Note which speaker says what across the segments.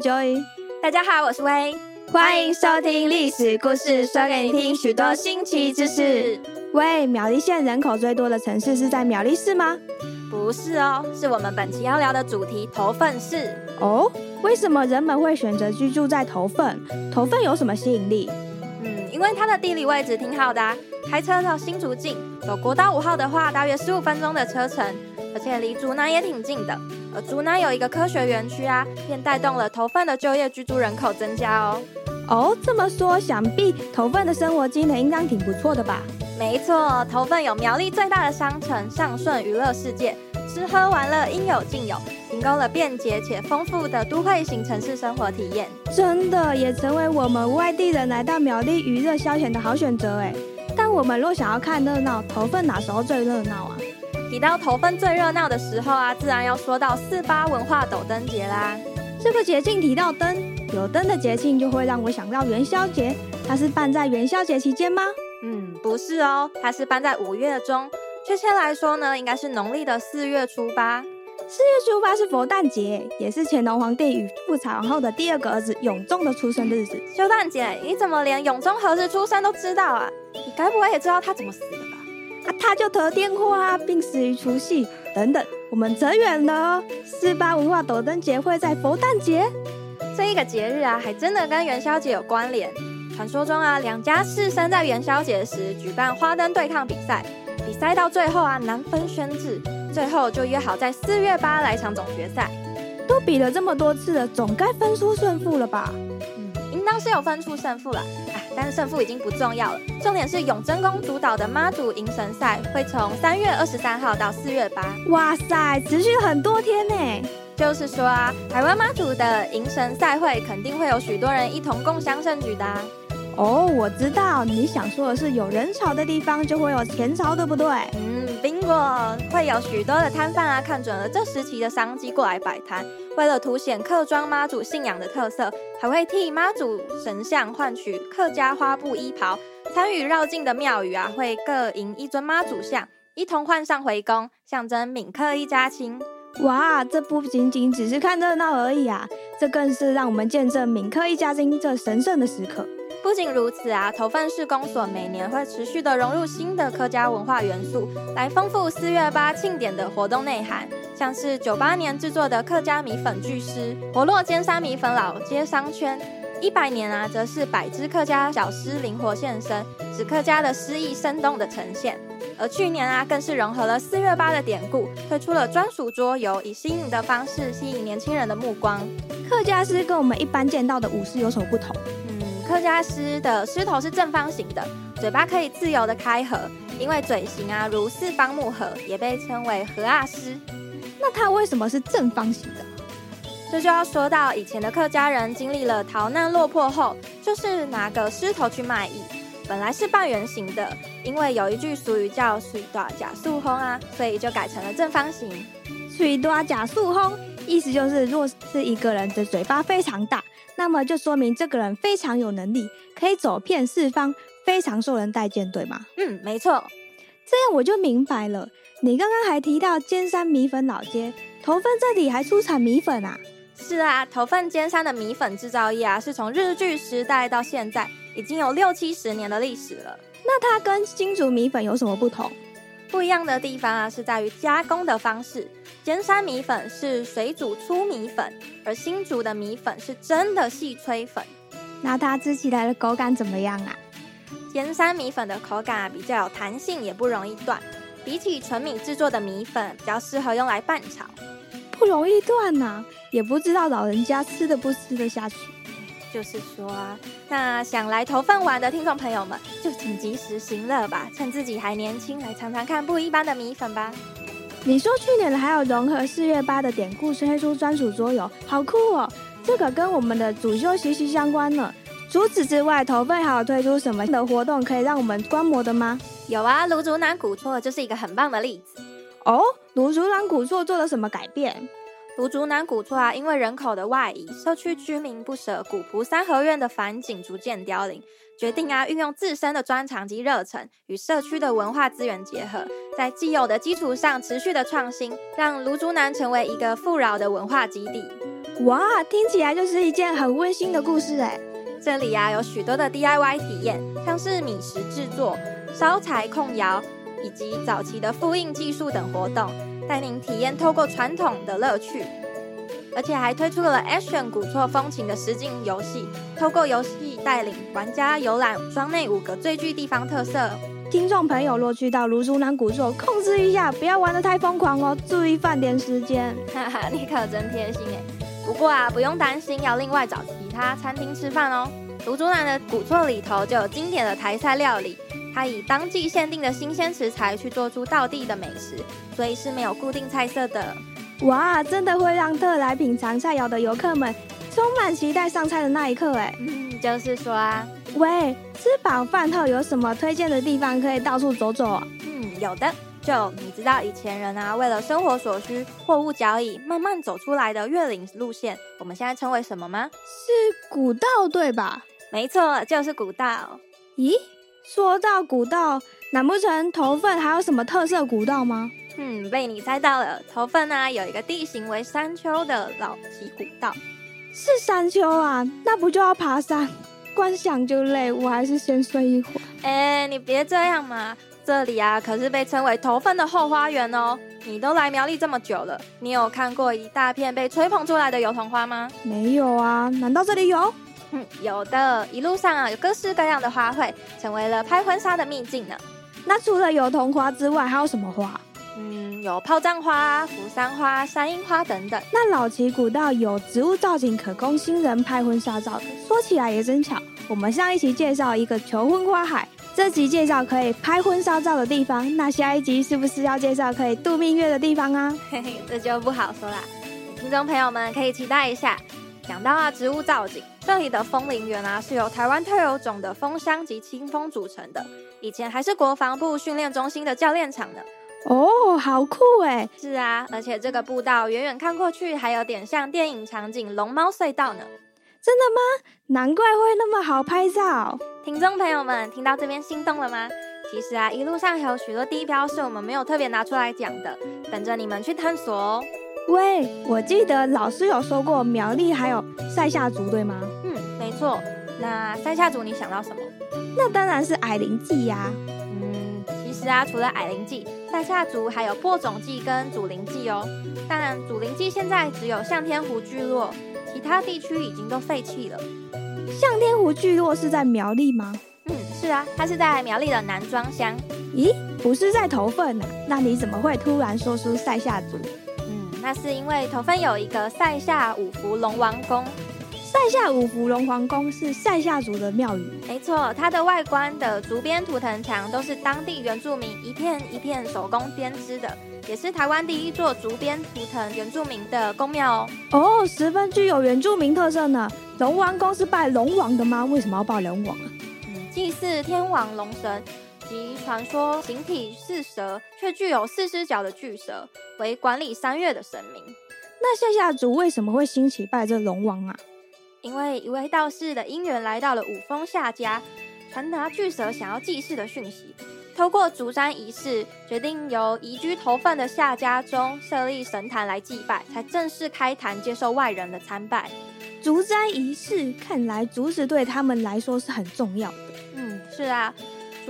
Speaker 1: Joy，
Speaker 2: 大家好，我是威，
Speaker 1: 欢迎收听历史故事，说给你听许多新奇知识。喂，苗栗县人口最多的城市是在苗栗市吗？
Speaker 2: 不是哦，是我们本期要聊的主题头份市。
Speaker 1: 哦，为什么人们会选择居住在头份？头份有什么吸引力？
Speaker 2: 嗯，因为它的地理位置挺好的，开车到新竹近，走国道五号的话，大约十五分钟的车程，而且离竹南也挺近的。而竹南有一个科学园区啊，便带动了头份的就业居住人口增加哦。
Speaker 1: 哦，这么说，想必头份的生活机能应当挺不错的吧？
Speaker 2: 没错，头份有苗栗最大的商城上顺娱乐世界，吃喝玩乐应有尽有，提供了便捷且丰富的都会型城市生活体验。
Speaker 1: 真的也成为我们外地人来到苗栗娱乐消遣的好选择哎。但我们若想要看热闹，头份哪时候最热闹啊？
Speaker 2: 提到头份最热闹的时候啊，自然要说到四八文化斗灯节啦。
Speaker 1: 这个节庆提到灯，有灯的节庆就会让我想到元宵节。它是办在元宵节期间吗？
Speaker 2: 嗯，不是哦，它是办在五月中。确切来说呢，应该是农历的四月初八。
Speaker 1: 四月初八是佛诞节，也是乾隆皇帝与富察皇后的第二个儿子永宗的出生日子。
Speaker 2: 修蛋姐，你怎么连永宗何时出生都知道啊？你该不会也知道他怎么死？
Speaker 1: 啊，他就得电话，病死于除夕。等等，我们扯远了。四八文化斗灯节会在佛诞节
Speaker 2: 这一个节日啊，还真的跟元宵节有关联。传说中啊，两家士绅在元宵节时举办花灯对抗比赛，比赛到最后啊，难分轩轾，最后就约好在四月八来场总决赛。
Speaker 1: 都比了这么多次了，总该分出胜负了吧？
Speaker 2: 嗯，应当是有分出胜负了。但是胜负已经不重要了，重点是永贞宫主导的妈祖迎神赛会从三月二十三号到四月八。
Speaker 1: 哇塞，持续很多天呢！
Speaker 2: 就是说啊，台湾妈祖的迎神赛会肯定会有许多人一同共襄盛举的。
Speaker 1: 哦，我知道你想说的是有人潮的地方就会有钱潮，对不对？
Speaker 2: 嗯，bingo，会有许多的摊贩啊，看准了这时期的商机过来摆摊。为了凸显客庄妈祖信仰的特色，还会替妈祖神像换取客家花布衣袍。参与绕境的庙宇啊，会各迎一尊妈祖像，一同换上回宫，象征闽客一家亲。
Speaker 1: 哇，这不仅仅只是看热闹而已啊，这更是让我们见证闽客一家亲这神圣的时刻。
Speaker 2: 不仅如此啊，头份市公所每年会持续的融入新的客家文化元素，来丰富四月八庆典的活动内涵。像是九八年制作的客家米粉巨狮，活络尖沙米粉老街商圈；一百年啊，则是百只客家小狮灵活现身，使客家的诗意生动的呈现。而去年啊，更是融合了四月八的典故，推出了专属桌游，以新颖的方式吸引年轻人的目光。
Speaker 1: 客家狮跟我们一般见到的舞狮有什么不同？
Speaker 2: 客家狮的狮头是正方形的，嘴巴可以自由的开合，因为嘴型啊如四方木盒，也被称为合阿狮。
Speaker 1: 那它为什么是正方形的？
Speaker 2: 这就要说到以前的客家人经历了逃难落魄后，就是拿个狮头去卖艺。本来是半圆形的，因为有一句俗语叫“水大假素轰”啊，所以就改成了正方形。
Speaker 1: 水大假素轰，意思就是若是一个人的嘴巴非常大。那么就说明这个人非常有能力，可以走遍四方，非常受人待见，对吗？
Speaker 2: 嗯，没错。
Speaker 1: 这样我就明白了。你刚刚还提到尖山米粉老街，头份这里还出产米粉啊？
Speaker 2: 是啊，头份尖山的米粉制造业啊，是从日据时代到现在已经有六七十年的历史了。
Speaker 1: 那它跟新竹米粉有什么不同？
Speaker 2: 不一样的地方啊，是在于加工的方式。尖山米粉是水煮粗米粉，而新竹的米粉是真的细吹粉。
Speaker 1: 那它吃起来的口感怎么样啊？
Speaker 2: 尖山米粉的口感啊比较有弹性，也不容易断。比起纯米制作的米粉，比较适合用来拌炒。
Speaker 1: 不容易断呐，也不知道老人家吃的不吃得下去。
Speaker 2: 就是说啊，那想来投份玩的听众朋友们，就请及时行乐吧，趁自己还年轻，来尝尝看不一般的米粉吧。
Speaker 1: 你说去年还有融合四月八的典故推出专属桌游，好酷哦！这个跟我们的主修息息相关呢。除此之外，投份还有推出什么的活动可以让我们观摩的吗？
Speaker 2: 有啊，卢竹南古厝就是一个很棒的例子
Speaker 1: 哦。卢竹南古厝做了什么改变？
Speaker 2: 卢竹南古厝啊，因为人口的外移，社区居民不舍古朴三合院的繁景逐渐凋零，决定啊运用自身的专长及热忱，与社区的文化资源结合，在既有的基础上持续的创新，让卢竹南成为一个富饶的文化基地。
Speaker 1: 哇，听起来就是一件很温馨的故事哎。
Speaker 2: 这里呀有许多的 DIY 体验，像是米食制作、烧柴控窑，以及早期的复印技术等活动，带您体验透过传统的乐趣。而且还推出了 Action 古厝风情的实景游戏，透过游戏带领玩家游览庄内五个最具地方特色。
Speaker 1: 听众朋友若去到芦竹南古厝，控制一下，不要玩的太疯狂哦，注意饭点时间。
Speaker 2: 哈哈，你可真贴心哎。不过啊，不用担心，要另外找其他餐厅吃饭哦。芦竹南的古厝里头就有经典的台菜料理，它以当季限定的新鲜食材去做出道地的美食，所以是没有固定菜色的。
Speaker 1: 哇，真的会让特来品尝菜肴的游客们充满期待上菜的那一刻哎。
Speaker 2: 嗯，就是说啊，
Speaker 1: 喂，吃饱饭后有什么推荐的地方可以到处走走啊？
Speaker 2: 嗯，有的。就你知道以前人啊，为了生活所需，货物交易慢慢走出来的月岭路线，我们现在称为什么吗？
Speaker 1: 是古道对吧？
Speaker 2: 没错，就是古道。
Speaker 1: 咦，说到古道，难不成头份还有什么特色古道吗？
Speaker 2: 嗯，被你猜到了。头份呢有一个地形为山丘的老奇古道，
Speaker 1: 是山丘啊，那不就要爬山？光想就累，我还是先睡一会儿。
Speaker 2: 哎，你别这样嘛，这里啊可是被称为头份的后花园哦。你都来苗栗这么久了，你有看过一大片被吹捧出来的油桐花吗？
Speaker 1: 没有啊，难道这里有？
Speaker 2: 嗯，有的，一路上啊有各式各样的花卉，成为了拍婚纱的秘境呢。
Speaker 1: 那除了油桐花之外，还有什么花？
Speaker 2: 嗯，有炮仗花、扶桑花、山樱花等等。
Speaker 1: 那老奇古道有植物造景可供新人拍婚纱照的，说起来也真巧。我们上一期介绍一个求婚花海，这集介绍可以拍婚纱照的地方，那下一集是不是要介绍可以度蜜月的地方啊？
Speaker 2: 嘿嘿，这就不好说啦。听众朋友们可以期待一下。讲到啊，植物造景，这里的枫林园啊是由台湾特有种的枫香及清风组成的，以前还是国防部训练中心的教练场呢。
Speaker 1: 哦，好酷哎！
Speaker 2: 是啊，而且这个步道远远看过去，还有点像电影场景《龙猫隧道》呢。
Speaker 1: 真的吗？难怪会那么好拍照。
Speaker 2: 听众朋友们，听到这边心动了吗？其实啊，一路上还有许多地标是我们没有特别拿出来讲的，等着你们去探索哦。
Speaker 1: 喂，我记得老师有说过苗栗还有塞夏族，对吗？
Speaker 2: 嗯，没错。那塞夏族你想到什么？
Speaker 1: 那当然是矮灵祭呀。
Speaker 2: 嗯，其实啊，除了矮灵祭，塞夏族还有播种祭跟祖灵祭哦。但祖灵祭现在只有向天湖聚落，其他地区已经都废弃了。
Speaker 1: 向天湖聚落是在苗栗吗？
Speaker 2: 嗯，是啊，它是在苗栗的南庄乡。
Speaker 1: 咦，不是在头份呐？那你怎么会突然说出塞夏族？
Speaker 2: 那是因为头份有一个塞夏五福龙王宫，
Speaker 1: 塞夏五福龙王宫是塞夏族的庙宇。
Speaker 2: 没错，它的外观的竹编图腾墙都是当地原住民一片一片手工编织的，也是台湾第一座竹编图腾原住民的宫庙
Speaker 1: 哦。哦，十分具有原住民特色呢。龙王宫是拜龙王的吗？为什么要拜龙王啊？
Speaker 2: 嗯，祭祀天王龙神。及传说形体是蛇，却具有四只脚的巨蛇，为管理三月的神明。
Speaker 1: 那夏夏族为什么会兴起拜这龙王啊？
Speaker 2: 因为一位道士的姻缘来到了五峰夏家，传达巨蛇想要祭祀的讯息。透过竹山仪式，决定由移居头份的夏家中设立神坛来祭拜，才正式开坛接受外人的参拜。
Speaker 1: 竹斋仪式看来竹子对他们来说是很重要的。
Speaker 2: 嗯，是啊。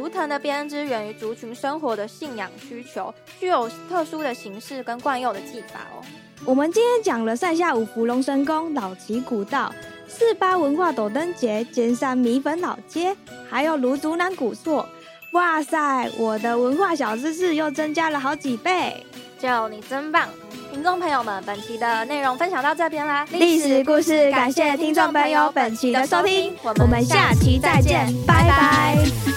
Speaker 2: 竹藤的编织源于族群生活的信仰需求，具有特殊的形式跟惯用的技法哦。
Speaker 1: 我们今天讲了塞下五福龙神宫、老旗古道、四八文化斗灯节、尖山米粉老街，还有芦竹南古厝。哇塞，我的文化小知识又增加了好几倍！
Speaker 2: 就你真棒！听众朋友们，本期的内容分享到这边啦。
Speaker 1: 历史故事，感谢听众朋友本期的收听，我们下期再见，拜拜。